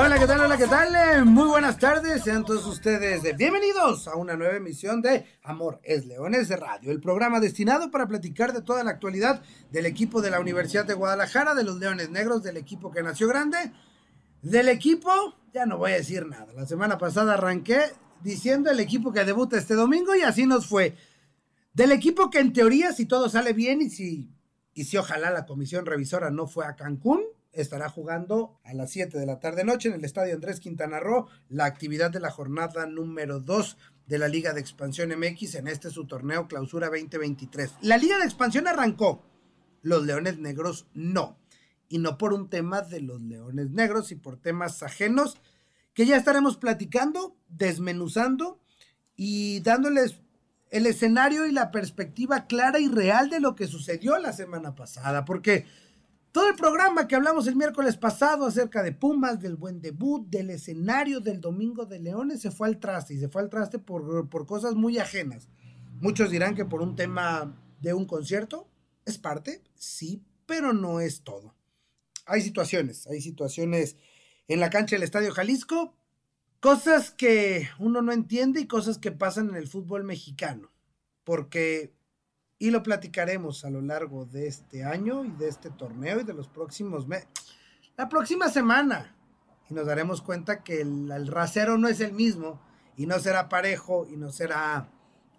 Hola, ¿qué tal? Hola, ¿qué tal? Muy buenas tardes, sean todos ustedes bienvenidos a una nueva emisión de Amor es Leones de Radio, el programa destinado para platicar de toda la actualidad del equipo de la Universidad de Guadalajara, de los Leones Negros, del equipo que nació grande, del equipo, ya no voy a decir nada, la semana pasada arranqué diciendo el equipo que debuta este domingo y así nos fue. Del equipo que en teoría, si todo sale bien y si, y si ojalá la comisión revisora no fue a Cancún, estará jugando a las 7 de la tarde noche en el estadio Andrés Quintana Roo la actividad de la jornada número 2 de la Liga de Expansión MX en este su torneo Clausura 2023. La Liga de Expansión arrancó, los Leones Negros no. Y no por un tema de los Leones Negros y por temas ajenos que ya estaremos platicando, desmenuzando y dándoles el escenario y la perspectiva clara y real de lo que sucedió la semana pasada, porque todo el programa que hablamos el miércoles pasado acerca de Pumas, del buen debut, del escenario del Domingo de Leones, se fue al traste y se fue al traste por, por cosas muy ajenas. Muchos dirán que por un tema de un concierto, es parte, sí, pero no es todo. Hay situaciones, hay situaciones en la cancha del Estadio Jalisco, cosas que uno no entiende y cosas que pasan en el fútbol mexicano, porque y lo platicaremos a lo largo de este año y de este torneo y de los próximos meses. La próxima semana. Y nos daremos cuenta que el, el, rasero no es el mismo y no será parejo y no será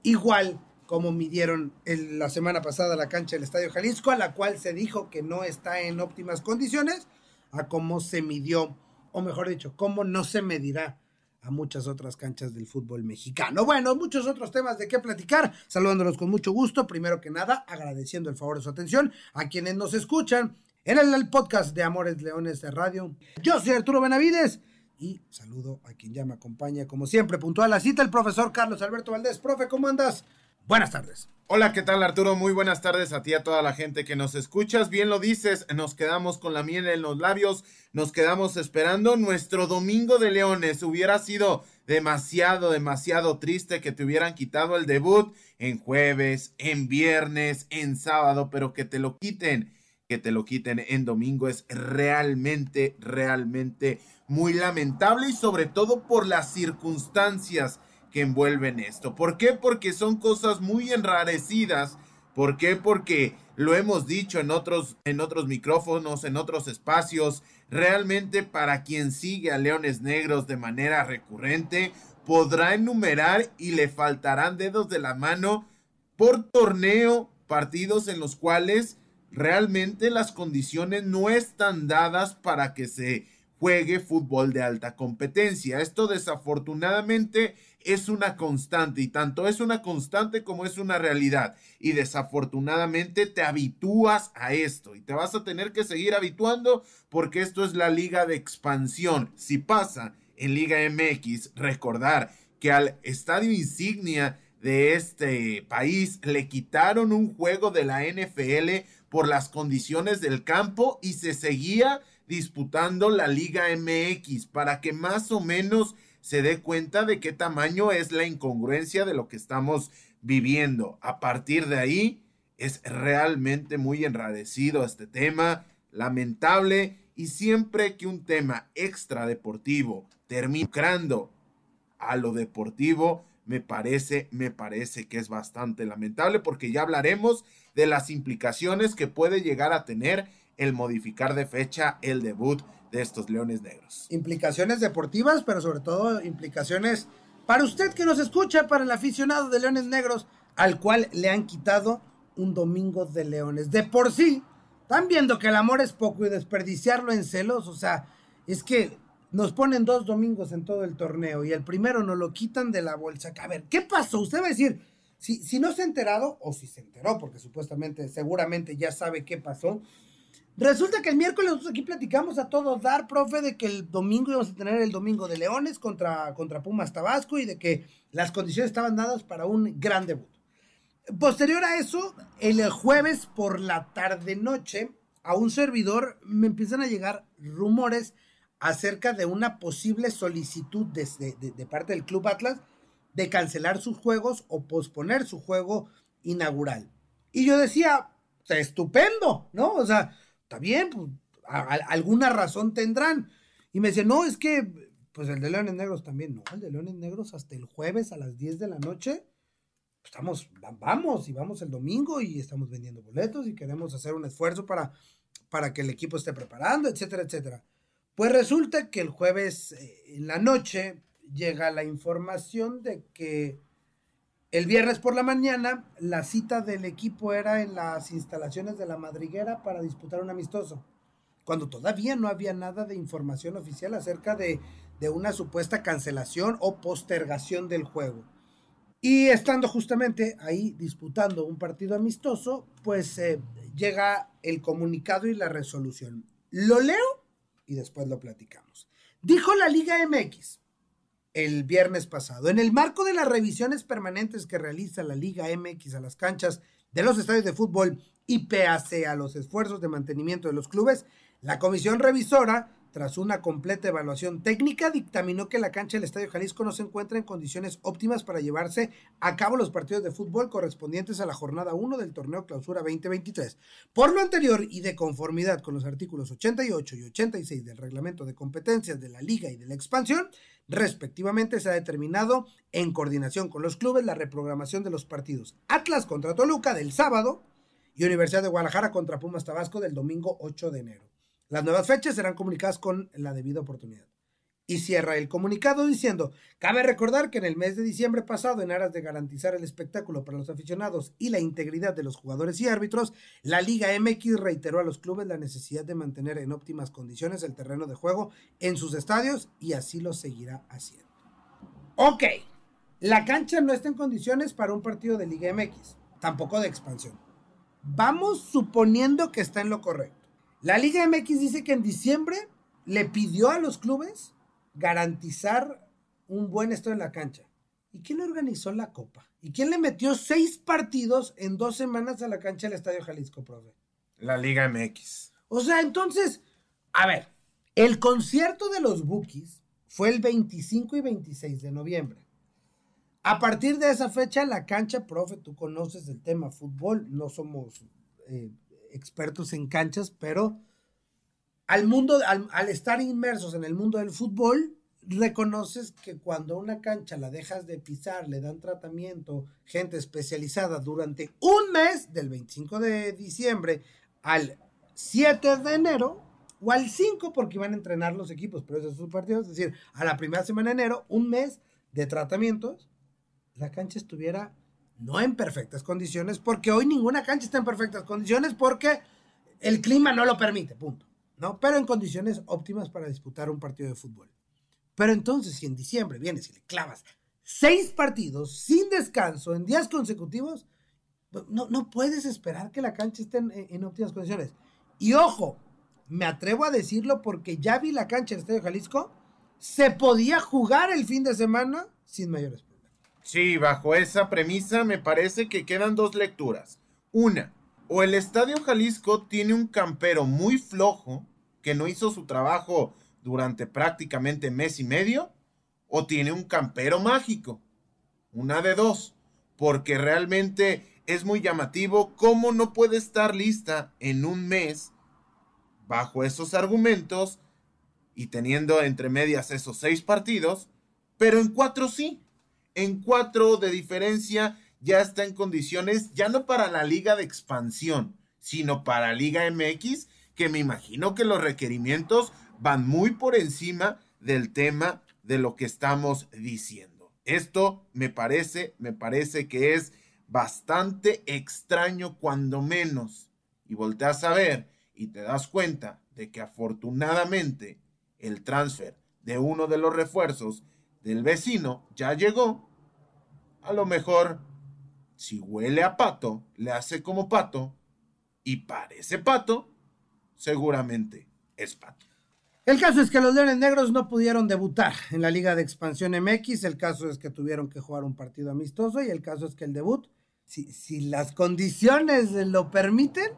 igual como midieron el, la semana pasada la cancha del Estadio Jalisco, a la cual se dijo que no está en óptimas condiciones, a cómo se midió, o mejor dicho, cómo no se medirá a muchas otras canchas del fútbol mexicano. Bueno, muchos otros temas de qué platicar, saludándolos con mucho gusto. Primero que nada, agradeciendo el favor de su atención a quienes nos escuchan en el, podcast de Amores Leones de Radio. Yo soy Arturo Benavides y saludo a quien ya me acompaña, como siempre, puntual a la cita, el profesor Carlos Alberto Valdés. Profe, ¿cómo andas? Buenas tardes. Hola, ¿qué tal Arturo? Muy buenas tardes a ti y a toda la gente que nos escuchas. Bien lo dices, nos quedamos con la miel en los labios, nos quedamos esperando nuestro domingo de leones. Hubiera sido demasiado, demasiado triste que te hubieran quitado el debut en jueves, en viernes, en sábado, pero que te lo quiten, que te lo quiten en domingo es realmente, realmente muy lamentable y sobre todo por las circunstancias que envuelven esto. ¿Por qué? Porque son cosas muy enrarecidas. ¿Por qué? Porque lo hemos dicho en otros, en otros micrófonos, en otros espacios. Realmente para quien sigue a Leones Negros de manera recurrente, podrá enumerar y le faltarán dedos de la mano por torneo partidos en los cuales realmente las condiciones no están dadas para que se juegue fútbol de alta competencia. Esto desafortunadamente es una constante y tanto es una constante como es una realidad. Y desafortunadamente te habitúas a esto y te vas a tener que seguir habituando porque esto es la liga de expansión. Si pasa en Liga MX, recordar que al estadio insignia de este país le quitaron un juego de la NFL por las condiciones del campo y se seguía disputando la Liga MX para que más o menos se dé cuenta de qué tamaño es la incongruencia de lo que estamos viviendo. A partir de ahí es realmente muy enradecido este tema, lamentable y siempre que un tema extra deportivo termina a lo deportivo, me parece, me parece que es bastante lamentable porque ya hablaremos de las implicaciones que puede llegar a tener el modificar de fecha el debut de estos Leones Negros. Implicaciones deportivas, pero sobre todo implicaciones para usted que nos escucha, para el aficionado de Leones Negros, al cual le han quitado un domingo de Leones. De por sí, están viendo que el amor es poco y desperdiciarlo en celos, o sea, es que nos ponen dos domingos en todo el torneo y el primero nos lo quitan de la bolsa. A ver, ¿qué pasó? Usted va a decir, si, si no se ha enterado, o si se enteró, porque supuestamente, seguramente ya sabe qué pasó, Resulta que el miércoles nosotros aquí platicamos a todos dar, profe, de que el domingo íbamos a tener el domingo de Leones contra, contra Pumas Tabasco y de que las condiciones estaban dadas para un gran debut. Posterior a eso, el jueves por la tarde-noche, a un servidor me empiezan a llegar rumores acerca de una posible solicitud de, parte del Club Atlas de cancelar sus juegos o posponer su juego inaugural. Y yo decía, estupendo, ¿no? O sea, está bien, pues, alguna razón tendrán. Y me dice, no, es que, pues el de Leones Negros también, no, el de Leones Negros hasta el jueves a las 10 de la noche, pues, estamos, vamos y vamos el domingo y estamos vendiendo boletos y queremos hacer un esfuerzo para, para que el equipo esté preparando, etcétera, etcétera. Pues resulta que el jueves eh, en la noche llega la información de que el viernes por la mañana la cita del equipo era en las instalaciones de la madriguera para disputar un amistoso, cuando todavía no había nada de información oficial acerca de, una supuesta cancelación o postergación del juego. Y estando justamente ahí disputando un partido amistoso, pues eh, llega el comunicado y la resolución. Lo leo y después lo platicamos. Dijo la Liga MX el viernes pasado, en el marco de las revisiones permanentes que realiza la Liga MX a las canchas de los estadios de fútbol y PAC a los esfuerzos de mantenimiento de los clubes, la comisión revisora tras una completa evaluación técnica, dictaminó que la cancha del Estadio Jalisco no se encuentra en condiciones óptimas para llevarse a cabo los partidos de fútbol correspondientes a la jornada 1 del torneo Clausura 2023. Por lo anterior y de conformidad con los artículos 88 y 86 del reglamento de competencias de la Liga y de la expansión, respectivamente se ha determinado en coordinación con los clubes la reprogramación de los partidos Atlas contra Toluca del sábado y Universidad de Guadalajara contra Pumas Tabasco del domingo 8 de enero. Las nuevas fechas serán comunicadas con la debida oportunidad. Y cierra el comunicado diciendo, cabe recordar que en el mes de diciembre pasado, en aras de garantizar el espectáculo para los aficionados y la integridad de los jugadores y árbitros, la Liga MX reiteró a los clubes la necesidad de mantener en óptimas condiciones el terreno de juego en sus estadios y así lo seguirá haciendo. Ok, la cancha no está en condiciones para un partido de Liga MX, tampoco de expansión. Vamos suponiendo que está en lo correcto. La Liga MX dice que en diciembre le pidió a los clubes garantizar un buen estado en la cancha. ¿Y quién organizó la copa? ¿Y quién le metió seis partidos en dos semanas a la cancha del Estadio Jalisco, profe? La Liga MX. O sea, entonces, a ver, el concierto de los Bookies fue el 25 y 26 de noviembre. A partir de esa fecha, la cancha, profe, tú conoces el tema fútbol, no somos eh, expertos en canchas, pero al mundo, al, estar inmersos en el mundo del fútbol, reconoces que cuando una cancha la dejas de pisar, le dan tratamiento, gente especializada durante un mes, del 25 de diciembre al 7 de enero, o al 5, porque iban a entrenar los equipos, pero esos son partidos, es decir, a la primera semana de enero, un mes de tratamientos, la cancha estuviera no en perfectas condiciones, porque hoy ninguna cancha está en perfectas condiciones porque el clima no lo permite, punto. ¿no? Pero en condiciones óptimas para disputar un partido de fútbol. Pero entonces, si en diciembre vienes y le clavas seis partidos sin descanso en días consecutivos, no, no puedes esperar que la cancha esté en, en, óptimas condiciones. Y ojo, me atrevo a decirlo porque ya vi la cancha del Estadio Jalisco, se podía jugar el fin de semana sin mayores Sí, bajo esa premisa me parece que quedan dos lecturas. Una, o el Estadio Jalisco tiene un campero muy flojo que no hizo su trabajo durante prácticamente mes y medio, o tiene un campero mágico. Una de dos, porque realmente es muy llamativo cómo no puede estar lista en un mes bajo esos argumentos y teniendo entre medias esos seis partidos, pero en cuatro sí en cuatro de diferencia ya está en condiciones, ya no para la liga de expansión, sino para Liga MX, que me imagino que los requerimientos van muy por encima del tema de lo que estamos diciendo. Esto me parece, me parece que es bastante extraño cuando menos. Y volteas a ver y te das cuenta de que afortunadamente el transfer de uno de los refuerzos del vecino ya llegó a lo mejor, si huele a pato, le hace como pato y parece pato, seguramente es pato. El caso es que los Leones Negros no pudieron debutar en la Liga de Expansión MX, el caso es que tuvieron que jugar un partido amistoso y el caso es que el debut si, si las condiciones lo permiten,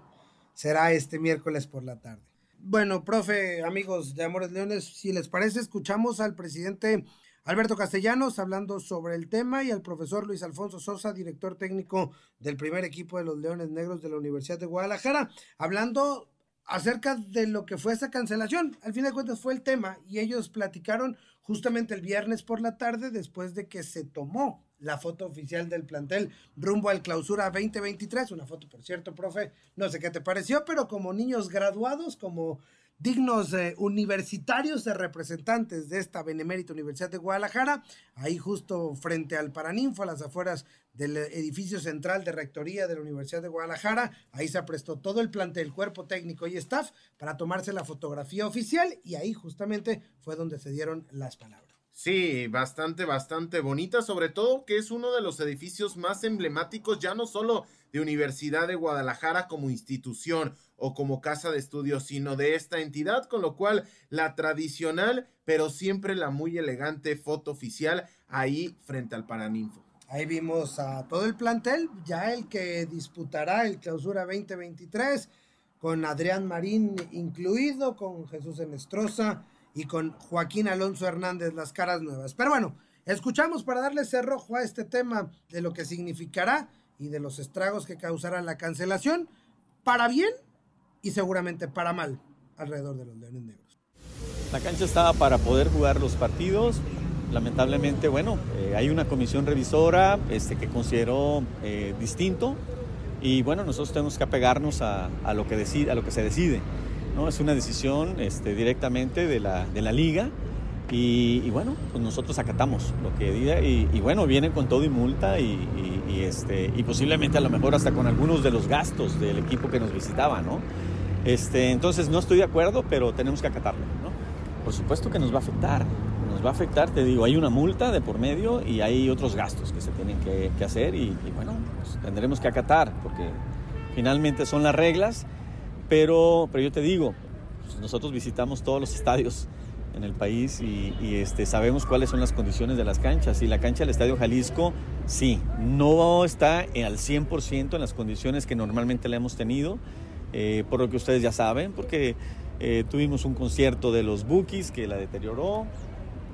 será este miércoles por la tarde. Bueno, profe, amigos de Amores Leones, si les parece, escuchamos al presidente Alberto Castellanos hablando sobre el tema y al profesor Luis Alfonso Sosa, director técnico del primer equipo de los Leones Negros de la Universidad de Guadalajara, hablando acerca de lo que fue esa cancelación. Al fin de cuentas fue el tema y ellos platicaron justamente el viernes por la tarde después de que se tomó la foto oficial del plantel rumbo al clausura 2023. Una foto, por cierto, profe, no sé qué te pareció, pero como niños graduados, como dignos universitarios de representantes de esta Benemérita Universidad de Guadalajara, ahí justo frente al Paraninfo, a las afueras del edificio central de rectoría de la Universidad de Guadalajara, ahí se prestó todo el plantel, cuerpo técnico y staff para tomarse la fotografía oficial y ahí justamente fue donde se dieron las palabras. Sí, bastante, bastante bonita, sobre todo que es uno de los edificios más emblemáticos, ya no solo de Universidad de Guadalajara como institución o como casa de estudios, sino de esta entidad, con lo cual la tradicional, pero siempre la muy elegante foto oficial ahí frente al Paraninfo. Ahí vimos a todo el plantel, ya el que disputará el clausura 2023, con Adrián Marín incluido, con Jesús Enestrosa y con Joaquín Alonso Hernández, las caras nuevas. Pero bueno, escuchamos para darle cerrojo a este tema de lo que significará y de los estragos que causará la cancelación, para bien y seguramente para mal, alrededor de los Leones Negros. La cancha estaba para poder jugar los partidos. Lamentablemente, bueno, eh, hay una comisión revisora este, que consideró eh, distinto y bueno, nosotros tenemos que apegarnos a, a, lo, que decide, lo que se decide. ¿no? Es una decisión este, directamente de la, de la liga y, bueno, pues nosotros acatamos lo que diga y, y bueno, vienen con todo y multa y, y, este, y posiblemente a lo mejor hasta con algunos de los gastos del equipo que nos visitaba, ¿no? Este, entonces no estoy de acuerdo, pero tenemos que acatarlo, ¿no? Por supuesto que nos va a afectar, nos va a afectar, te digo, hay una multa de por medio y hay otros gastos que se tienen que, que hacer y, bueno, pues tendremos que acatar porque finalmente son las reglas, pero, pero yo te digo, pues nosotros visitamos todos los estadios en el país y, y, este, sabemos cuáles son las condiciones de las canchas. Y la cancha del Estadio Jalisco, sí, no está al 100% en las condiciones que normalmente la hemos tenido, eh, por lo que ustedes ya saben, porque eh, tuvimos un concierto de los Bookies que la deterioró.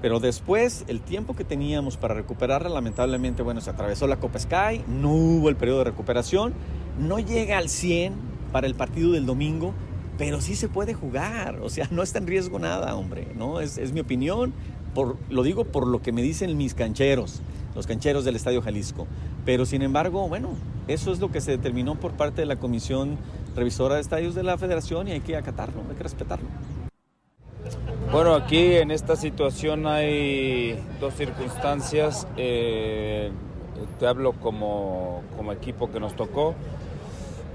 Pero después, el tiempo que teníamos para recuperarla, lamentablemente, bueno, se atravesó la Copa Sky, no hubo el periodo de recuperación, no llega al 100 para el partido del domingo, pero sí se puede jugar, o sea, no está en riesgo nada, hombre, ¿no? Es, es mi opinión, por, lo digo por lo que me dicen mis cancheros, los cancheros del Estadio Jalisco. Pero sin embargo, bueno, eso es lo que se determinó por parte de la Comisión Revisora de Estadios de la Federación y hay que acatarlo, hay que respetarlo. Bueno, aquí en esta situación hay dos circunstancias. Eh, te hablo como, como equipo que nos tocó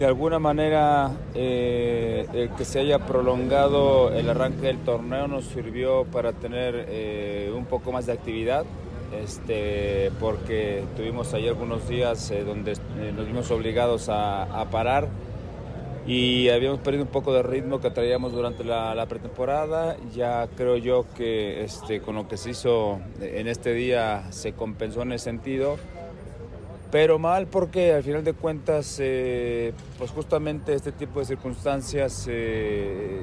de alguna manera eh, el que se haya prolongado el arranque del torneo nos sirvió para tener eh, un poco más de actividad, este, porque tuvimos ahí algunos días eh, donde nos vimos obligados a, parar y habíamos perdido un poco de ritmo que traíamos durante la, la pretemporada. Ya creo yo que este, con lo que se hizo en este día se compensó en ese sentido pero mal porque al final de cuentas, eh, pues justamente este tipo de circunstancias, eh,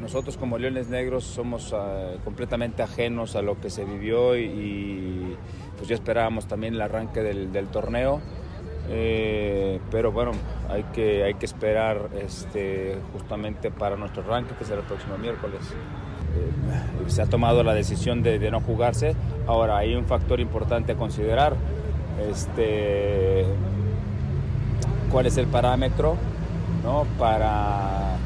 nosotros como Leones Negros somos uh, completamente ajenos a lo que se vivió y, pues ya esperábamos también el arranque del, torneo. Eh, pero bueno, hay que, hay que esperar este, justamente para nuestro arranque, que será el próximo miércoles. Eh, se ha tomado la decisión de, de no jugarse. Ahora, hay un factor importante a considerar este, cuál es el parámetro ¿no? para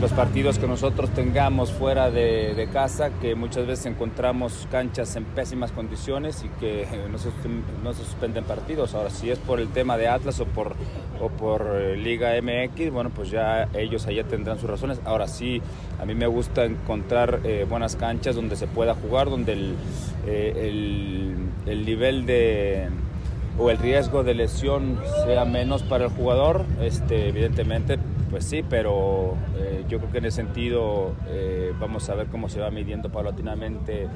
los partidos que nosotros tengamos fuera de, casa, que muchas veces encontramos canchas en pésimas condiciones y que no se, suspenden partidos. Ahora, si es por el tema de Atlas o por, o por eh, Liga MX, bueno, pues ya ellos allá tendrán sus razones. Ahora sí, a mí me gusta encontrar eh, buenas canchas donde se pueda jugar, donde el, eh, el nivel de o el riesgo de lesión sea menos para el jugador, este, evidentemente, pues sí, pero eh, yo creo que en ese sentido eh, vamos a ver cómo se va midiendo paulatinamente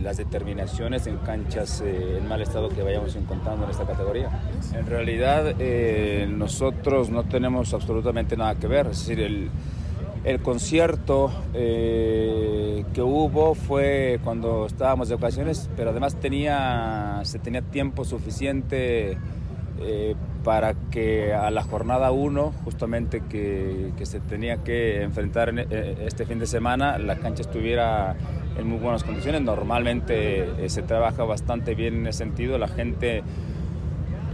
las determinaciones en canchas eh, en mal estado que vayamos encontrando en esta categoría. En realidad eh, nosotros no tenemos absolutamente nada que ver, es decir, el, el concierto eh, que hubo fue cuando estábamos de ocasiones, pero además tenía, se tenía tiempo suficiente para que a la jornada 1, justamente que, se tenía que enfrentar en, este fin de semana, la cancha estuviera en muy buenas condiciones. Normalmente eh, se trabaja bastante bien en ese sentido. La gente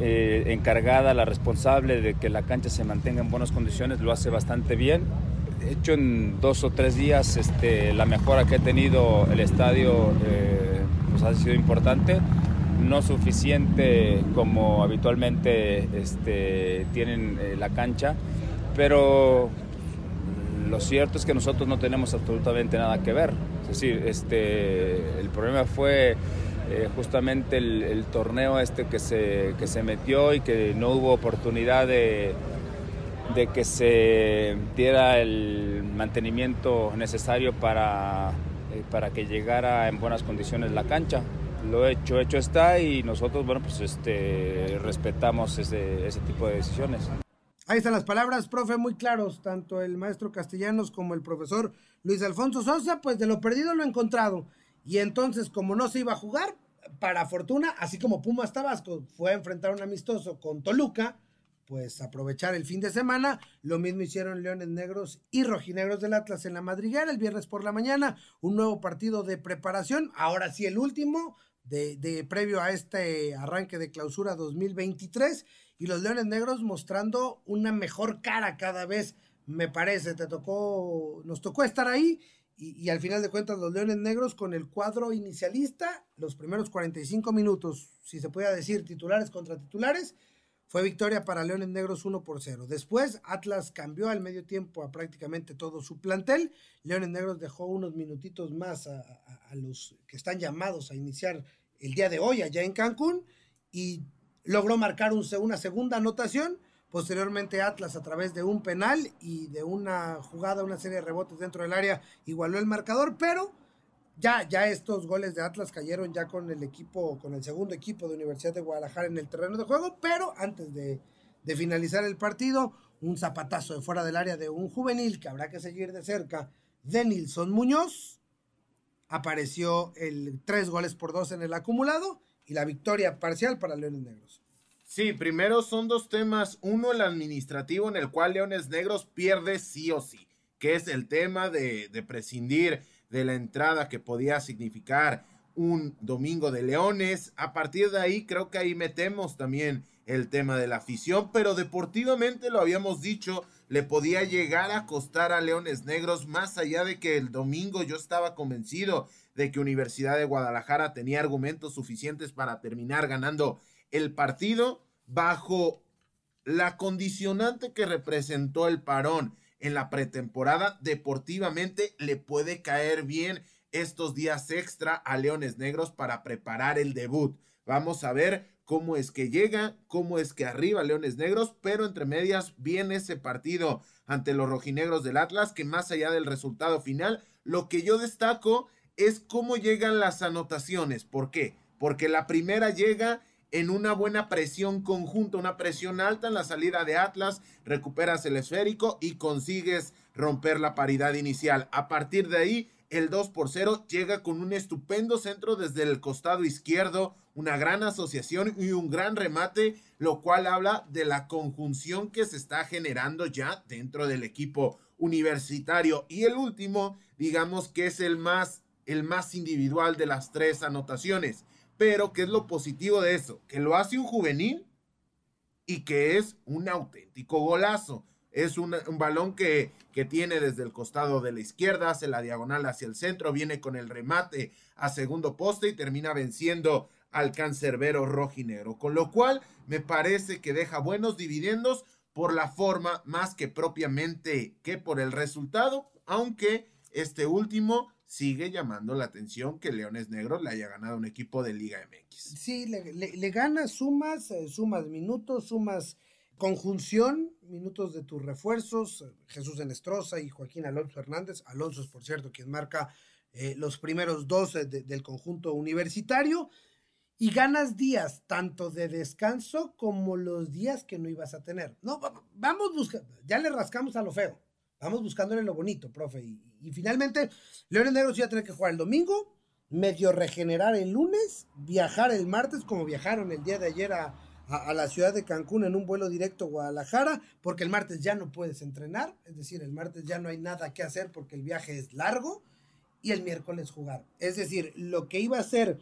eh, encargada, la responsable de que la cancha se mantenga en buenas condiciones, lo hace bastante bien. Hecho, en dos o tres días este, la mejora que ha tenido el estadio eh, pues ha sido importante. No suficiente como habitualmente este, tienen la cancha, pero lo cierto es que nosotros no tenemos absolutamente nada que ver. Es decir, este, el problema fue eh, justamente el, torneo este que se, que se metió y que no hubo oportunidad de, de que se diera el mantenimiento necesario para, eh, para que llegara en buenas condiciones la cancha. Lo hecho, hecho está y nosotros, bueno, pues este, respetamos ese, ese tipo de decisiones. Ahí están las palabras, profe, muy claros, tanto el maestro Castellanos como el profesor Luis Alfonso Sosa, pues de lo perdido lo encontrado. Y entonces, como no se iba a jugar, para fortuna, así como Pumas Tabasco fue a enfrentar un amistoso con Toluca, pues aprovechar el fin de semana. Lo mismo hicieron Leones Negros y Rojinegros del Atlas en la madriguera el viernes por la mañana. Un nuevo partido de preparación, ahora sí el último, de, de previo a este arranque de clausura 2023 y los Leones Negros mostrando una mejor cara cada vez, me parece. Te tocó, nos tocó estar ahí y, al final de cuentas los Leones Negros con el cuadro inicialista, los primeros 45 minutos, si se puede decir titulares contra titulares, fue victoria para Leones Negros 1 por 0. Después Atlas cambió al medio tiempo a prácticamente todo su plantel. Leones Negros dejó unos minutitos más a, a los que están llamados a iniciar el día de hoy allá en Cancún y logró marcar una segunda anotación. Posteriormente Atlas a través de un penal y de una jugada, una serie de rebotes dentro del área igualó el marcador, pero ya, ya estos goles de Atlas cayeron ya con el equipo, con el segundo equipo de Universidad de Guadalajara en el terreno de juego, pero antes de, finalizar el partido, un zapatazo de fuera del área de un juvenil que habrá que seguir de cerca, de Nilson Muñoz, apareció el tres goles por dos en el acumulado y la victoria parcial para Leones Negros. Sí, primero son dos temas. Uno, el administrativo, en el cual Leones Negros pierde sí o sí, que es el tema de prescindir de la entrada que podía significar un domingo de Leones. A partir de ahí, creo que ahí metemos también el tema de la afición, pero deportivamente lo habíamos dicho, le podía llegar a costar a Leones Negros, más allá de que el domingo yo estaba convencido de que Universidad de Guadalajara tenía argumentos suficientes para terminar ganando el partido bajo la condicionante que representó el parón en la pretemporada. Deportivamente le puede caer bien estos días extra a Leones Negros para preparar el debut. Vamos a ver cómo es que llega, cómo es que arriba Leones Negros, pero entre medias viene ese partido ante los rojinegros del Atlas, que más allá del resultado final, lo que yo destaco es cómo llegan las anotaciones. ¿Por qué? Porque la primera llega en una buena presión conjunta, una presión alta en la salida de Atlas, recuperas el esférico y consigues romper la paridad inicial. A partir de ahí, el 2 por 0 llega con un estupendo centro desde el costado izquierdo, una gran asociación y un gran remate, lo cual habla de la conjunción que se está generando ya dentro del equipo universitario. Y el último, digamos que es el más el más individual de las tres anotaciones. Pero, ¿qué es lo positivo de eso? Que lo hace un juvenil y que es un auténtico golazo. Es un, balón que, que, tiene desde el costado de la izquierda, hace la diagonal hacia el centro, viene con el remate a segundo poste y termina venciendo al cancerbero rojinegro. Con lo cual, me parece que deja buenos dividendos por la forma más que propiamente que por el resultado, aunque este último sigue llamando la atención que Leones Negros le haya ganado un equipo de Liga MX. Sí, le, gana sumas, eh, sumas minutos, sumas conjunción, minutos de tus refuerzos, Jesús Enestrosa y Joaquín Alonso Hernández. Alonso es, por cierto, quien marca eh, los primeros dos del conjunto universitario y ganas días tanto de descanso como los días que no ibas a tener. No, vamos buscando, ya le rascamos a lo feo, vamos buscándole lo bonito, profe. Y, finalmente, Leones Negros iba a tener que jugar el domingo, medio regenerar el lunes, viajar el martes como viajaron el día de ayer a, a, la ciudad de Cancún en un vuelo directo a Guadalajara, porque el martes ya no puedes entrenar, es decir, el martes ya no hay nada que hacer porque el viaje es largo, y el miércoles jugar. Es decir, lo que iba a ser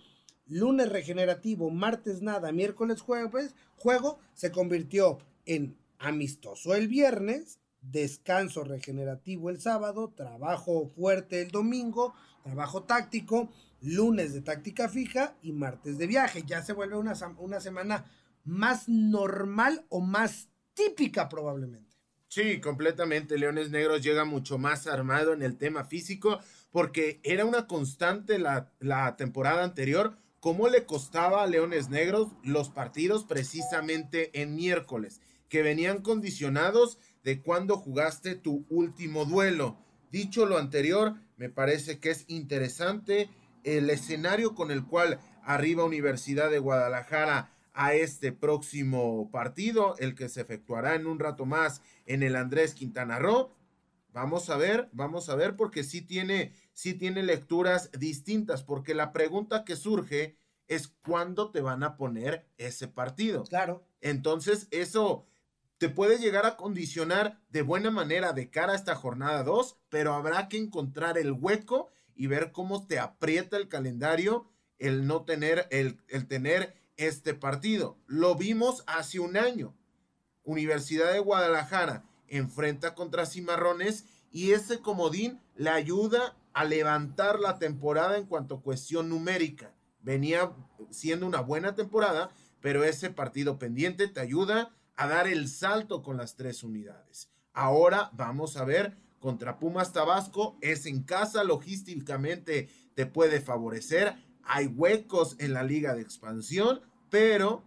lunes regenerativo, martes nada, miércoles jueves, juego, se convirtió en amistoso el viernes, descanso regenerativo el sábado, trabajo fuerte el domingo, trabajo táctico, lunes de táctica fija y martes de viaje. Ya se vuelve una, una semana más normal o más típica probablemente. Sí, completamente. Leones Negros llega mucho más armado en el tema físico porque era una constante la, la temporada anterior cómo le costaba a Leones Negros los partidos precisamente en miércoles, que venían condicionados de cuando jugaste tu último duelo. Dicho lo anterior, me parece que es interesante el escenario con el cual arriba Universidad de Guadalajara a este próximo partido, el que se efectuará en un rato más en el Andrés Quintana Roo. Vamos a ver, vamos a ver, porque sí tiene, sí tiene lecturas distintas, porque la pregunta que surge es cuándo te van a poner ese partido. Claro. Entonces, eso te puede llegar a condicionar de buena manera de cara a esta jornada 2, pero habrá que encontrar el hueco y ver cómo te aprieta el calendario el no tener, el, el tener este partido. Lo vimos hace un año. Universidad de Guadalajara enfrenta contra Cimarrones y ese comodín le ayuda a levantar la temporada en cuanto a cuestión numérica. Venía siendo una buena temporada, pero ese partido pendiente te ayuda a dar el salto con las tres unidades. Ahora vamos a ver contra Pumas Tabasco, es en casa, logísticamente te puede favorecer, hay huecos en la liga de expansión, pero,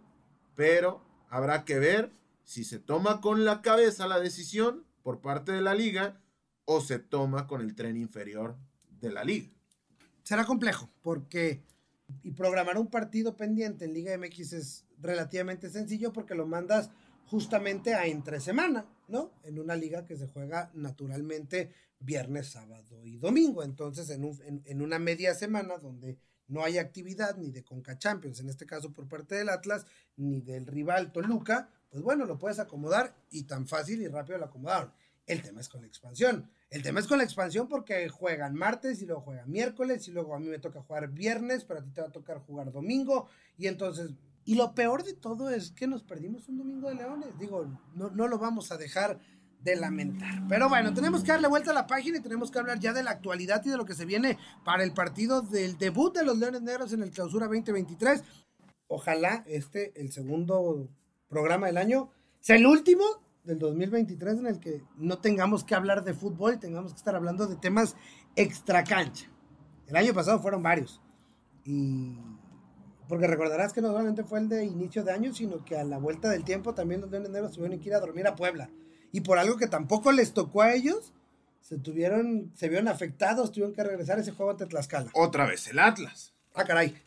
pero habrá que ver si se toma con la cabeza la decisión por parte de la liga o se toma con el tren inferior de la liga. Será complejo porque y programar un partido pendiente en Liga MX es relativamente sencillo porque lo mandas justamente a entre semana, ¿no? En una liga que se juega naturalmente viernes, sábado y domingo. Entonces, en, un, en una media semana donde no hay actividad ni de Conca Champions, en este caso por parte del Atlas, ni del rival Toluca, pues bueno, lo puedes acomodar y tan fácil y rápido lo acomodaron. El tema es con la expansión. El tema es con la expansión porque juegan martes y luego juegan miércoles y luego a mí me toca jugar viernes, pero a ti te va a tocar jugar domingo y entonces... Y lo peor de todo es que nos perdimos un domingo de Leones. Digo, no, no lo vamos a dejar de lamentar. Pero bueno, tenemos que darle vuelta a la página y tenemos que hablar ya de la actualidad y de lo que se viene para el partido del debut de los Leones Negros en el Clausura 2023. Ojalá este, el segundo programa del año, sea el último del 2023 en el que no tengamos que hablar de fútbol, tengamos que estar hablando de temas extra cancha. El año pasado fueron varios. Y porque recordarás que no solamente fue el de inicio de año, sino que a la vuelta del tiempo también los Leones Negros tuvieron que ir a dormir a Puebla. Y por algo que tampoco les tocó a ellos, se tuvieron, se vieron afectados, tuvieron que regresar a ese juego ante Tlaxcala. Otra vez el Atlas. Ah, caray.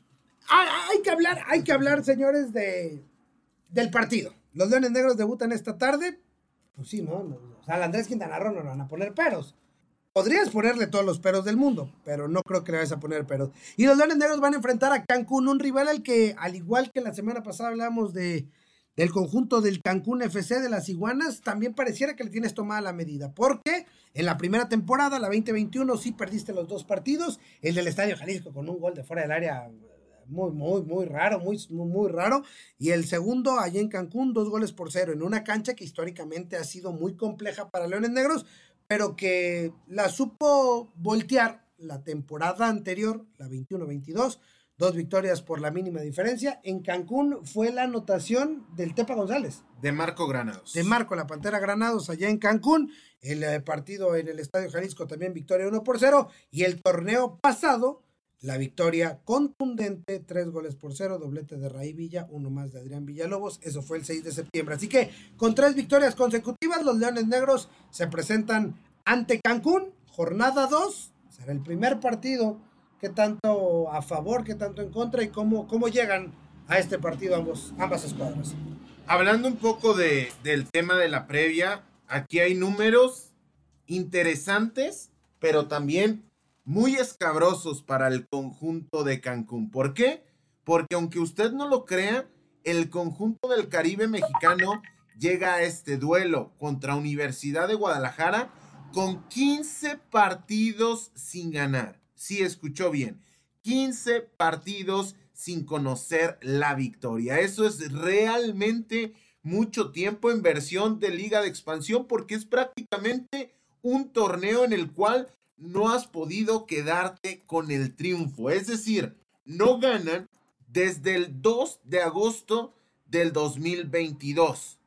Ah, hay que hablar, hay que hablar, señores, de, del partido. Los Leones Negros debutan esta tarde. Pues sí, ¿no? O sea, al Andrés Quintana Roo no van a poner peros. Podrías ponerle todos los peros del mundo, pero no creo que le vayas a poner peros. Y los Leones Negros van a enfrentar a Cancún, un rival al que, al igual que la semana pasada hablamos de, del conjunto del Cancún FC de las Iguanas, también pareciera que le tienes tomada la medida. Porque en la primera temporada, la 2021, sí perdiste los dos partidos. El del Estadio Jalisco con un gol de fuera del área muy, muy, muy raro, muy, muy, raro. Y el segundo allá en Cancún, dos goles por cero, en una cancha que históricamente ha sido muy compleja para Leones Negros, pero que la supo voltear la temporada anterior, la 21-22, dos victorias por la mínima diferencia. En Cancún fue la anotación del Tepa González. De Marco Granados. De Marco, la Pantera Granados, allá en Cancún. El eh, partido en el Estadio Jalisco también victoria 1 por 0. Y el torneo pasado la victoria contundente, tres goles por cero, doblete de Raí Villa, uno más de Adrián Villalobos, eso fue el 6 de septiembre. Así que con tres victorias consecutivas, los Leones Negros se presentan ante Cancún, jornada 2, será el primer partido. ¿Qué tanto a favor, qué tanto en contra y cómo, cómo llegan a este partido ambas escuadras? Hablando un poco de, del tema de la previa, aquí hay números interesantes, pero también muy escabrosos para el conjunto de Cancún. ¿Por qué? Porque aunque usted no lo crea, el conjunto del Caribe mexicano llega a este duelo contra Universidad de Guadalajara con 15 partidos sin ganar. Sí, escuchó bien. 15 partidos sin conocer la victoria. Eso es realmente mucho tiempo en versión de liga de expansión porque es prácticamente un torneo en el cual no has podido quedarte con el triunfo. Es decir, no ganan desde el 2 de agosto del 2022.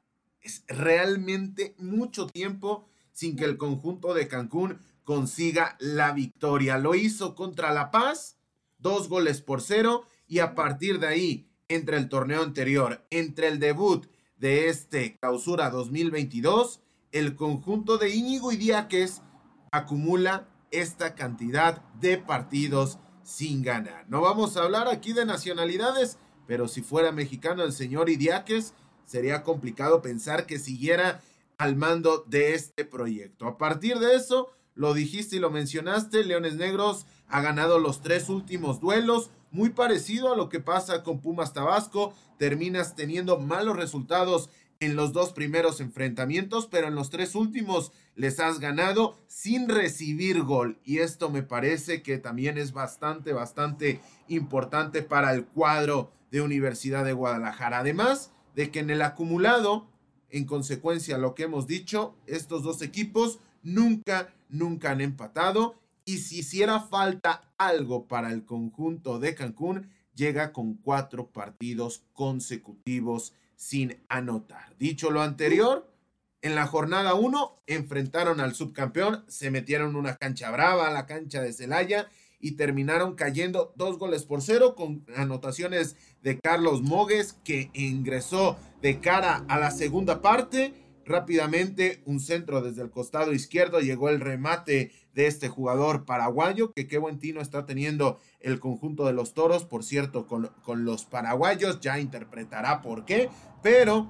Es realmente mucho tiempo sin que el conjunto de Cancún consiga la victoria. Lo hizo contra La Paz, dos goles por cero, y a partir de ahí, entre el torneo anterior, entre el debut de este clausura 2022, el conjunto de Íñigo y Diáquez acumula esta cantidad de partidos sin ganar. No vamos a hablar aquí de nacionalidades, pero si fuera mexicano el señor Idiáquez, sería complicado pensar que siguiera al mando de este proyecto. A partir de eso, lo dijiste y lo mencionaste, Leones Negros ha ganado los tres últimos duelos, muy parecido a lo que pasa con Pumas Tabasco, terminas teniendo malos resultados en los dos primeros enfrentamientos, pero en los tres últimos les has ganado sin recibir gol. Y esto me parece que también es bastante, bastante importante para el cuadro de Universidad de Guadalajara. Además de que en el acumulado, en consecuencia a lo que hemos dicho, estos dos equipos nunca, nunca han empatado. Y si hiciera falta algo para el conjunto de Cancún, llega con cuatro partidos consecutivos sin anotar. Dicho lo anterior, en la jornada 1 enfrentaron al subcampeón, se metieron una cancha brava, la cancha de Celaya, y terminaron cayendo dos goles por cero con anotaciones de Carlos Mogues, que ingresó de cara a la segunda parte. Rápidamente, un centro desde el costado izquierdo llegó el remate de este jugador paraguayo, que qué buen tino está teniendo el conjunto de los toros, por cierto, con, con los paraguayos, ya interpretará por qué, pero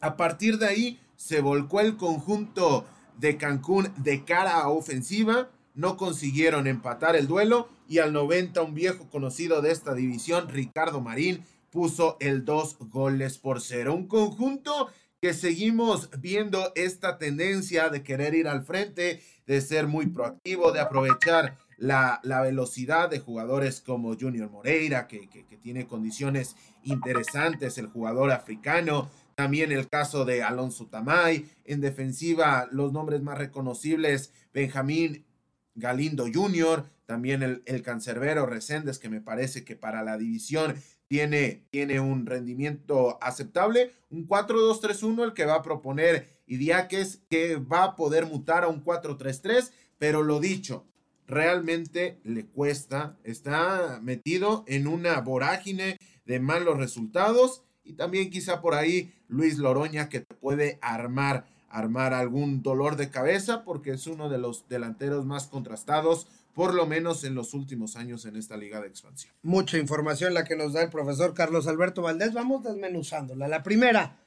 a partir de ahí se volcó el conjunto de Cancún de cara a ofensiva, no consiguieron empatar el duelo y al 90 un viejo conocido de esta división, Ricardo Marín, puso el dos goles por cero. Un conjunto que seguimos viendo esta tendencia de querer ir al frente, de ser muy proactivo, de aprovechar la, velocidad de jugadores como Junior Moreira, que, que, tiene condiciones interesantes, el jugador africano, también el caso de Alonso Tamay, en defensiva los nombres más reconocibles, Benjamín Galindo Jr., también el, el cancerbero Reséndez, que me parece que para la división tiene, tiene un rendimiento aceptable. Un 4-2-3-1 el que va a proponer Idiáquez, que va a poder mutar a un 4-3-3, pero lo dicho, realmente le cuesta, está metido en una vorágine de malos resultados y también quizá por ahí Luis Loroña que te puede armar armar algún dolor de cabeza porque es uno de los delanteros más contrastados por lo menos en los últimos años en esta liga de expansión. Mucha información la que nos da el profesor Carlos Alberto Valdés. Vamos desmenuzándola. La primera,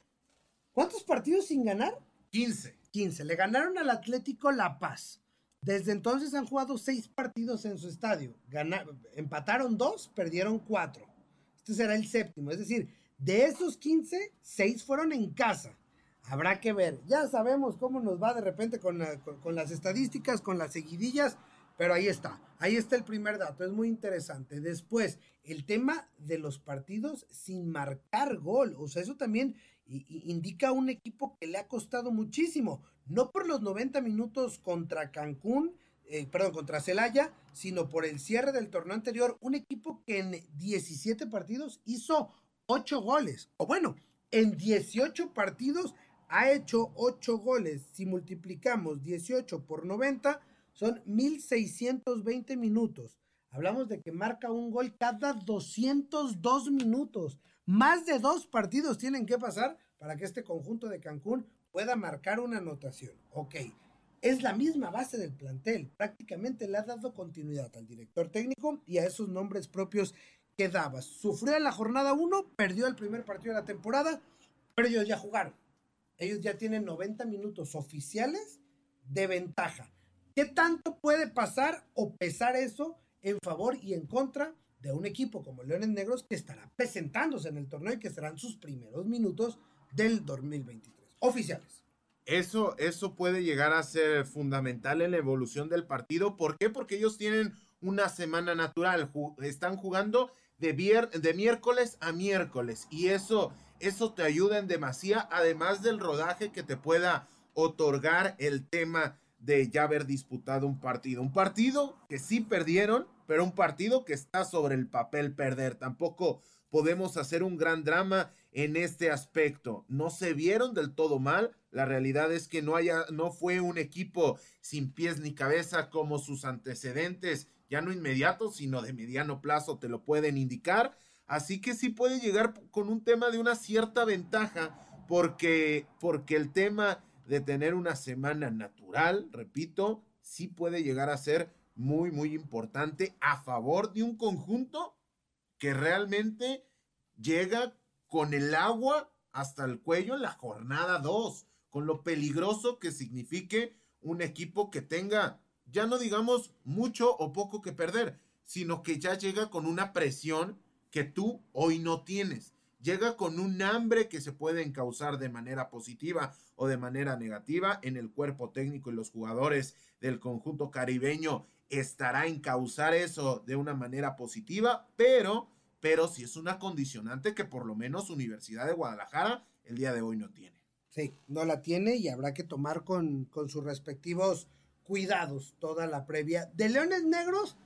¿cuántos partidos sin ganar? 15. 15. Le ganaron al Atlético La Paz. Desde entonces han jugado seis partidos en su estadio. empataron dos, perdieron cuatro. Este será el séptimo. Es decir, de esos 15, seis fueron en casa. Habrá que ver. Ya sabemos cómo nos va de repente con, con las estadísticas, con las seguidillas pero ahí está, ahí está el primer dato, es muy interesante. Después, el tema de los partidos sin marcar gol, o sea, eso también indica un equipo que le ha costado muchísimo, no por los 90 minutos contra Cancún, eh, perdón, contra Celaya, sino por el cierre del torneo anterior, un equipo que en 17 partidos hizo 8 goles, o bueno, en 18 partidos ha hecho 8 goles. Si multiplicamos 18 por 90, son 1620 minutos. Hablamos de que marca un gol cada 202 minutos. Más de dos partidos tienen que pasar para que este conjunto de Cancún pueda marcar una anotación. Ok, es la misma base del plantel. Prácticamente le ha dado continuidad al director técnico y a esos nombres propios que daba. Sufrió la jornada 1, perdió el primer partido de la temporada, pero ellos ya jugaron. Ellos ya tienen 90 minutos oficiales de ventaja. ¿Qué tanto puede pasar o pesar eso en favor y en contra de un equipo como Leones Negros que estará presentándose en el torneo y que serán sus primeros minutos del 2023? Oficiales. Eso, eso puede llegar a ser fundamental en la evolución del partido. ¿Por qué? Porque ellos tienen una semana natural. están jugando de, de miércoles a miércoles. Y eso, eso te ayuda en demasía, además del rodaje que te pueda otorgar el tema de ya haber disputado un partido. Un partido que sí perdieron, pero un partido que está sobre el papel perder. Tampoco podemos hacer un gran drama en este aspecto. No se vieron del todo mal. La realidad es que no, haya, no fue un equipo sin pies ni cabeza como sus antecedentes, ya no inmediatos, sino de mediano plazo, te lo pueden indicar. Así que sí puede llegar con un tema de una cierta ventaja, porque, porque el tema de tener una semana natural, repito, sí puede llegar a ser muy, muy importante a favor de un conjunto que realmente llega con el agua hasta el cuello en la jornada 2, con lo peligroso que signifique un equipo que tenga, ya no digamos mucho o poco que perder, sino que ya llega con una presión que tú hoy no tienes. Llega con un hambre que se puede encauzar de manera positiva o de manera negativa en el cuerpo técnico y los jugadores del conjunto caribeño estará en causar eso de una manera positiva, pero, pero si es una condicionante que por lo menos Universidad de Guadalajara el día de hoy no tiene. Sí, no la tiene y habrá que tomar con, con sus respectivos cuidados toda la previa. De Leones Negros,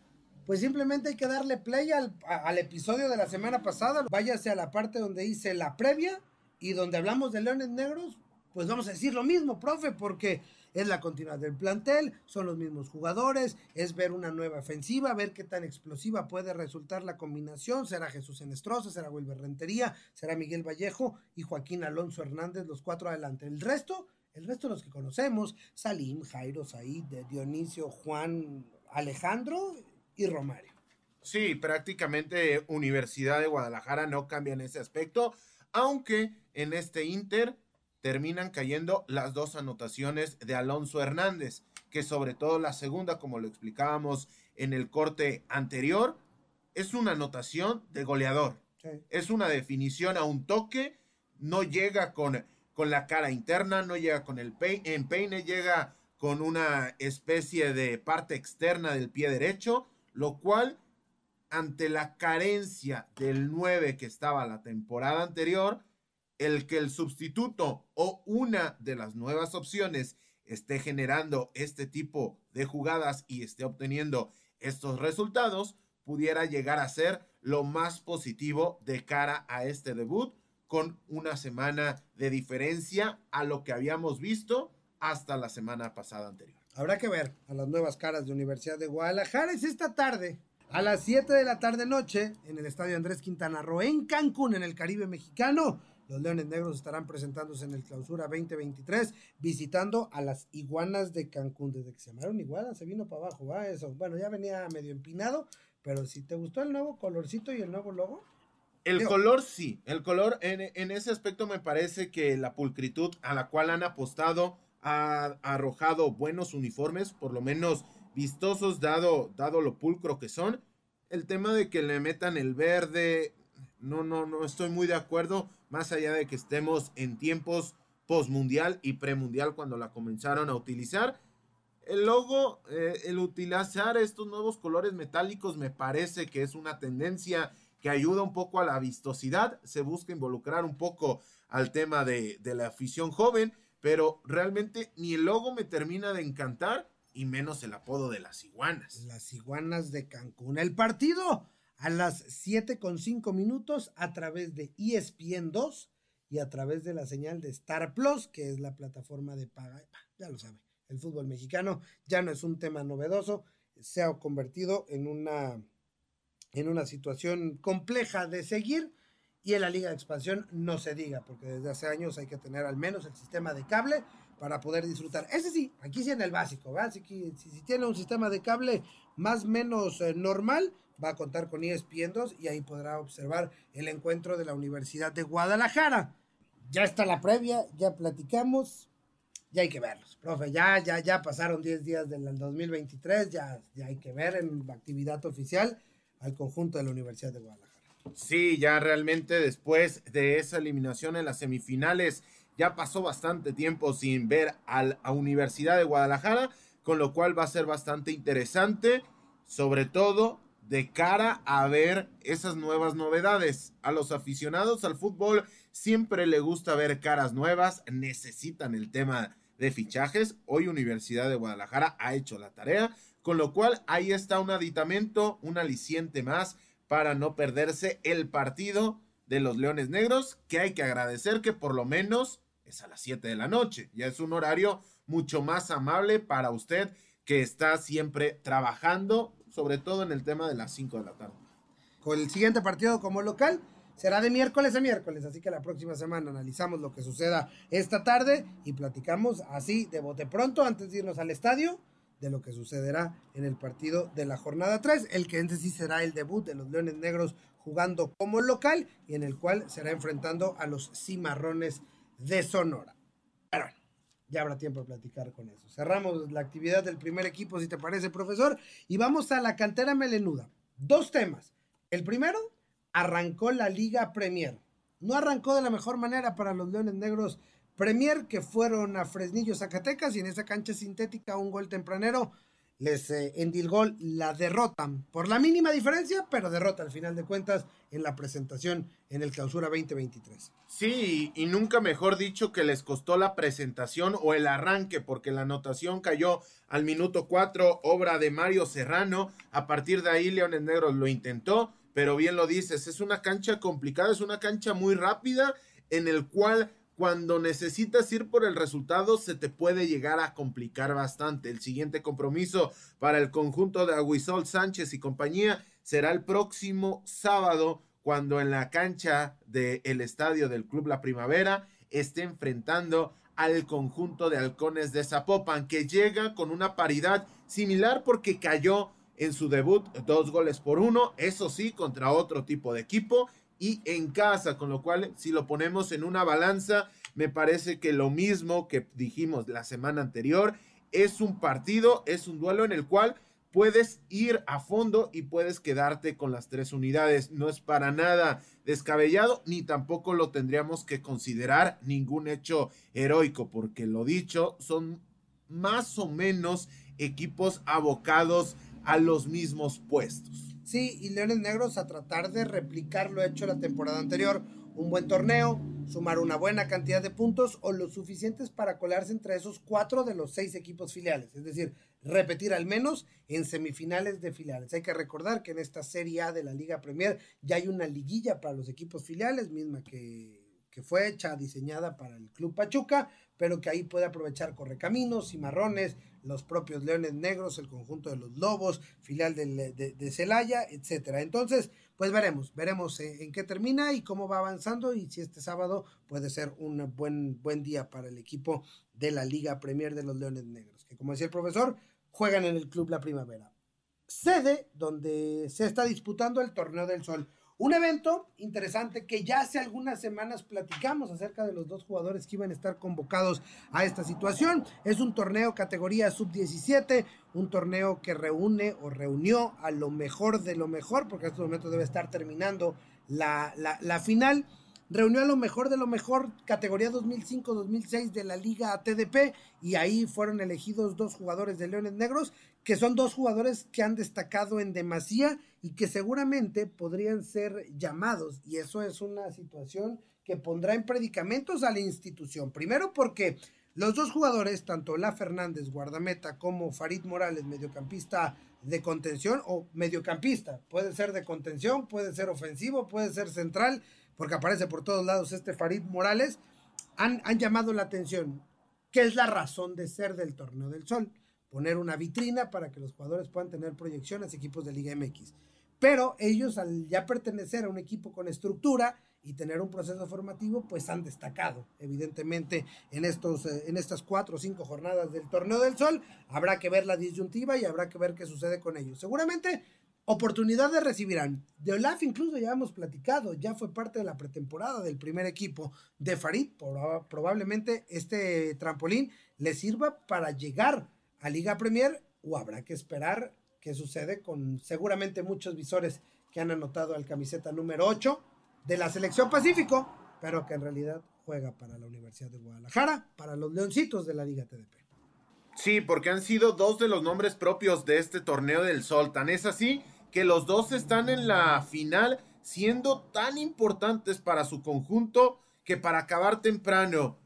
pues simplemente hay que darle play al, al, episodio de la semana pasada. Váyase a la parte donde hice la previa y donde hablamos de Leones Negros, pues vamos a decir lo mismo, profe, porque es la continuidad del plantel, son los mismos jugadores, es ver una nueva ofensiva, ver qué tan explosiva puede resultar la combinación, será Jesús Enestrosa, será Wilber Rentería, será Miguel Vallejo y Joaquín Alonso Hernández, los cuatro adelante. El resto, el resto de los que conocemos, Salim, Jairo, Said, Dionisio, Juan, Alejandro y Romario. Sí, prácticamente Universidad de Guadalajara no cambia en ese aspecto, aunque en este Inter terminan cayendo las dos anotaciones de Alonso Hernández, que sobre todo la segunda, como lo explicábamos en el corte anterior, es una anotación de goleador. Es una definición a un toque, no llega con, con la cara interna, no llega con el peine, llega con una especie de parte externa del pie derecho, lo cual ante la carencia del 9 que estaba la temporada anterior, el que el sustituto o una de las nuevas opciones esté generando este tipo de jugadas y esté obteniendo estos resultados, pudiera llegar a ser lo más positivo de cara a este debut con una semana de diferencia a lo que habíamos visto hasta la semana pasada anterior. Habrá que ver a las nuevas caras de Universidad de Guadalajara. Es esta tarde, a las 7 de la tarde noche, en el Estadio Andrés Quintana Roo, en Cancún, en el Caribe mexicano. Los Leones Negros estarán presentándose en el Clausura 2023, visitando a las iguanas de Cancún. Desde que se llamaron iguanas, se vino para abajo, va eso. Bueno, ya venía medio empinado, pero si te gustó el nuevo colorcito y el nuevo logo. El color sí, el color en, en, ese aspecto me parece que la pulcritud a la cual han apostado ha arrojado buenos uniformes, por lo menos vistosos, dado, dado lo pulcro que son. El tema de que le metan el verde, no, no, no estoy muy de acuerdo, más allá de que estemos en tiempos postmundial y premundial cuando la comenzaron a utilizar. El logo, eh, el utilizar estos nuevos colores metálicos me parece que es una tendencia que ayuda un poco a la vistosidad, se busca involucrar un poco al tema de, de la afición joven, pero realmente ni el logo me termina de encantar y menos el apodo de las iguanas. Las iguanas de Cancún. El partido a las 7 con 5 minutos a través de ESPN 2 y a través de la señal de Star Plus, que es la plataforma de paga. Ya lo sabe, el fútbol mexicano ya no es un tema novedoso, se ha convertido en una, en una situación compleja de seguir Y en la Liga de Expansión no se diga, porque desde hace años hay que tener al menos el sistema de cable para poder disfrutar. Ese sí, aquí sí en el básico, ¿verdad? Así que si, tiene un sistema de cable más o menos eh, normal, va a contar con ESPN 2 y ahí podrá observar el encuentro de la Universidad de Guadalajara. Ya está la previa, ya platicamos, ya hay que verlos. Profe, ya, ya, ya pasaron 10 días del 2023, ya, ya hay que ver en actividad oficial al conjunto de la Universidad de Guadalajara. Sí, ya realmente después de esa eliminación en las semifinales, ya pasó bastante tiempo sin ver a la Universidad de Guadalajara, con lo cual va a ser bastante interesante, sobre todo de cara a ver esas nuevas novedades. A los aficionados al fútbol siempre le gusta ver caras nuevas, necesitan el tema de fichajes. Hoy Universidad de Guadalajara ha hecho la tarea, con lo cual ahí está un aditamento, un aliciente más para no perderse el partido de los Leones Negros, que hay que agradecer que por lo menos es a las 7 de la noche. Ya es un horario mucho más amable para usted que está siempre trabajando, sobre todo en el tema de las 5 de la tarde. Con el siguiente partido como local será de miércoles a miércoles, así que la próxima semana analizamos lo que suceda esta tarde y platicamos así de bote pronto antes de irnos al estadio de lo que sucederá en el partido de la jornada 3, el que en sí será el debut de los Leones Negros jugando como local y en el cual será enfrentando a los Cimarrones de Sonora. Pero ya habrá tiempo de platicar con eso. Cerramos la actividad del primer equipo, si te parece, profesor, y vamos a la cantera melenuda. Dos temas. El primero, arrancó la Liga Premier. No arrancó de la mejor manera para los Leones Negros Premier, que fueron a Fresnillo, Zacatecas, y en esa cancha sintética, un gol tempranero les eh, endilgó la derrota por la mínima diferencia, pero derrota al final de cuentas en la presentación en el clausura 2023. Sí, y nunca mejor dicho que les costó la presentación o el arranque, porque la anotación cayó al minuto 4, obra de Mario Serrano. A partir de ahí, Leones Negros lo intentó, pero bien lo dices, es una cancha complicada, es una cancha muy rápida en el cual cuando necesitas ir por el resultado se te puede llegar a complicar bastante. El siguiente compromiso para el conjunto de Aguisol Sánchez y compañía será el próximo sábado cuando en la cancha del estadio del Club La Primavera esté enfrentando al conjunto de halcones de Zapopan que llega con una paridad similar porque cayó en su debut dos goles por uno, eso sí, contra otro tipo de equipo y en casa, con lo cual si lo ponemos en una balanza, me parece que lo mismo que dijimos la semana anterior, es un partido, es un duelo en el cual puedes ir a fondo y puedes quedarte con las tres unidades. No es para nada descabellado, ni tampoco lo tendríamos que considerar ningún hecho heroico, porque lo dicho, son más o menos equipos abocados a los mismos puestos. Sí, y Leones Negros a tratar de replicar lo hecho la temporada anterior. Un buen torneo, sumar una buena cantidad de puntos o lo suficientes para colarse entre esos cuatro de los seis equipos filiales. Es decir, repetir al menos en semifinales de filiales. Hay que recordar que en esta Serie A de la Liga Premier ya hay una liguilla para los equipos filiales, misma que que fue hecha, diseñada para el Club Pachuca, pero que ahí puede aprovechar Correcaminos, Cimarrones, los propios Leones Negros, el conjunto de los Lobos, filial de, Celaya, etcétera. Entonces, pues veremos, veremos en, qué termina y cómo va avanzando y si este sábado puede ser un buen, buen día para el equipo de la Liga Premier de los Leones Negros, que como decía el profesor, juegan en el Club La Primavera. Sede donde se está disputando el Torneo del Sol. Un evento interesante que ya hace algunas semanas platicamos acerca de los dos jugadores que iban a estar convocados a esta situación. Es un torneo categoría sub-17, un torneo que reúne o reunió a lo mejor de lo mejor, porque en estos momentos debe estar terminando la, la final reunió a lo mejor de lo mejor categoría 2005-2006 de la Liga TDP y ahí fueron elegidos dos jugadores de Leones Negros, que son dos jugadores que han destacado en demasía y que seguramente podrían ser llamados y eso es una situación que pondrá en predicamentos a la institución. Primero porque los dos jugadores, tanto La Fernández, guardameta, como Farid Morales, mediocampista de contención o mediocampista, puede ser de contención, puede ser ofensivo, puede ser central, porque aparece por todos lados este Farid Morales, han, han llamado la atención. ¿Qué es la razón de ser del Torneo del Sol? Poner una vitrina para que los jugadores puedan tener proyecciones equipos de Liga MX. Pero ellos, al ya pertenecer a un equipo con estructura, y tener un proceso formativo, pues han destacado, evidentemente, en, estos, eh, en estas cuatro o cinco jornadas del Torneo del Sol. Habrá que ver la disyuntiva y habrá que ver qué sucede con ellos. Seguramente oportunidades recibirán. De Olaf incluso ya hemos platicado, ya fue parte de la pretemporada del primer equipo de Farid. Probablemente este trampolín le sirva para llegar a Liga Premier o habrá que esperar qué sucede con seguramente muchos visores que han anotado al camiseta número 8 de la selección Pacífico, pero que en realidad juega para la Universidad de Guadalajara, para los Leoncitos de la Liga TDP. Sí, porque han sido dos de los nombres propios de este torneo del Sol. Tan es así que los dos están en la final siendo tan importantes para su conjunto que para acabar temprano,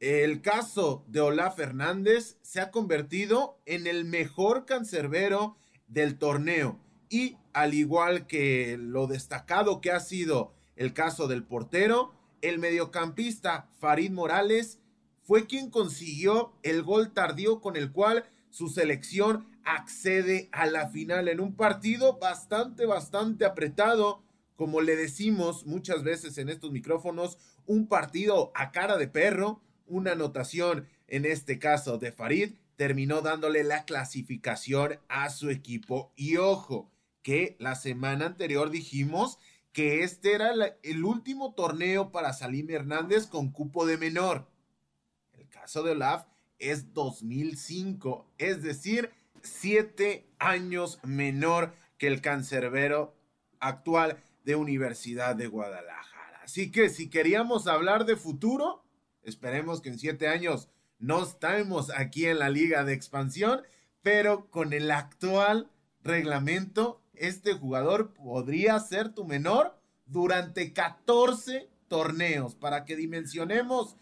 el caso de Olaf Fernández se ha convertido en el mejor cancerbero del torneo. Y al igual que lo destacado que ha sido el caso del portero, el mediocampista Farid Morales fue quien consiguió el gol tardío con el cual su selección accede a la final en un partido bastante, bastante apretado, como le decimos muchas veces en estos micrófonos, un partido a cara de perro, una anotación en este caso de Farid terminó dándole la clasificación a su equipo y ojo que la semana anterior dijimos que este era el último torneo para Salim Hernández con cupo de menor. El caso de Olaf es 2005, es decir, siete años menor que el cancerbero actual de Universidad de Guadalajara. Así que si queríamos hablar de futuro, esperemos que en siete años no estemos aquí en la liga de expansión, pero con el actual reglamento este jugador podría ser tu menor durante 14 torneos para que dimensionemos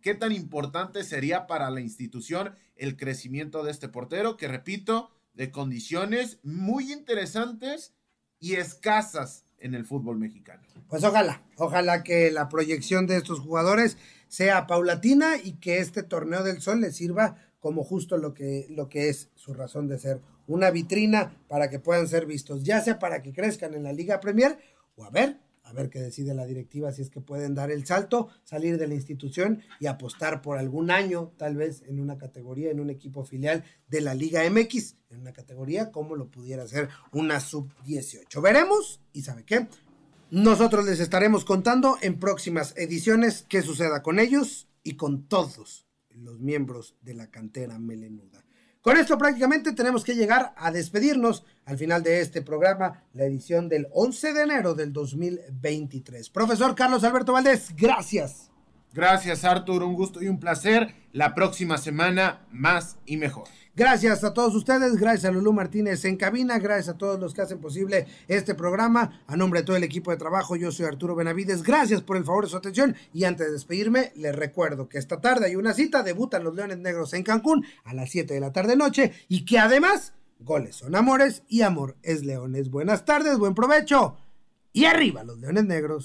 qué tan importante sería para la institución el crecimiento de este portero, que repito, de condiciones muy interesantes y escasas en el fútbol mexicano. Pues ojalá, ojalá que la proyección de estos jugadores sea paulatina y que este torneo del sol les sirva como justo lo que, lo que es su razón de ser, una vitrina para que puedan ser vistos, ya sea para que crezcan en la Liga Premier o a ver, a ver qué decide la directiva si es que pueden dar el salto, salir de la institución y apostar por algún año, tal vez en una categoría, en un equipo filial de la Liga MX, en una categoría como lo pudiera ser una sub-18. Veremos y sabe qué, nosotros les estaremos contando en próximas ediciones qué suceda con ellos y con todos los miembros de la cantera melenuda. Con esto prácticamente tenemos que llegar a despedirnos al final de este programa, la edición del 11 de enero del 2023. Profesor Carlos Alberto Valdés, gracias. Gracias Artur, un gusto y un placer. La próxima semana más y mejor. Gracias a todos ustedes, gracias a Lulú Martínez en cabina, gracias a todos los que hacen posible este programa. A nombre de todo el equipo de trabajo, yo soy Arturo Benavides. Gracias por el favor de su atención. Y antes de despedirme, les recuerdo que esta tarde hay una cita, debutan los Leones Negros en Cancún a las 7 de la tarde noche y que además goles son amores y amor es leones. Buenas tardes, buen provecho y arriba los Leones Negros.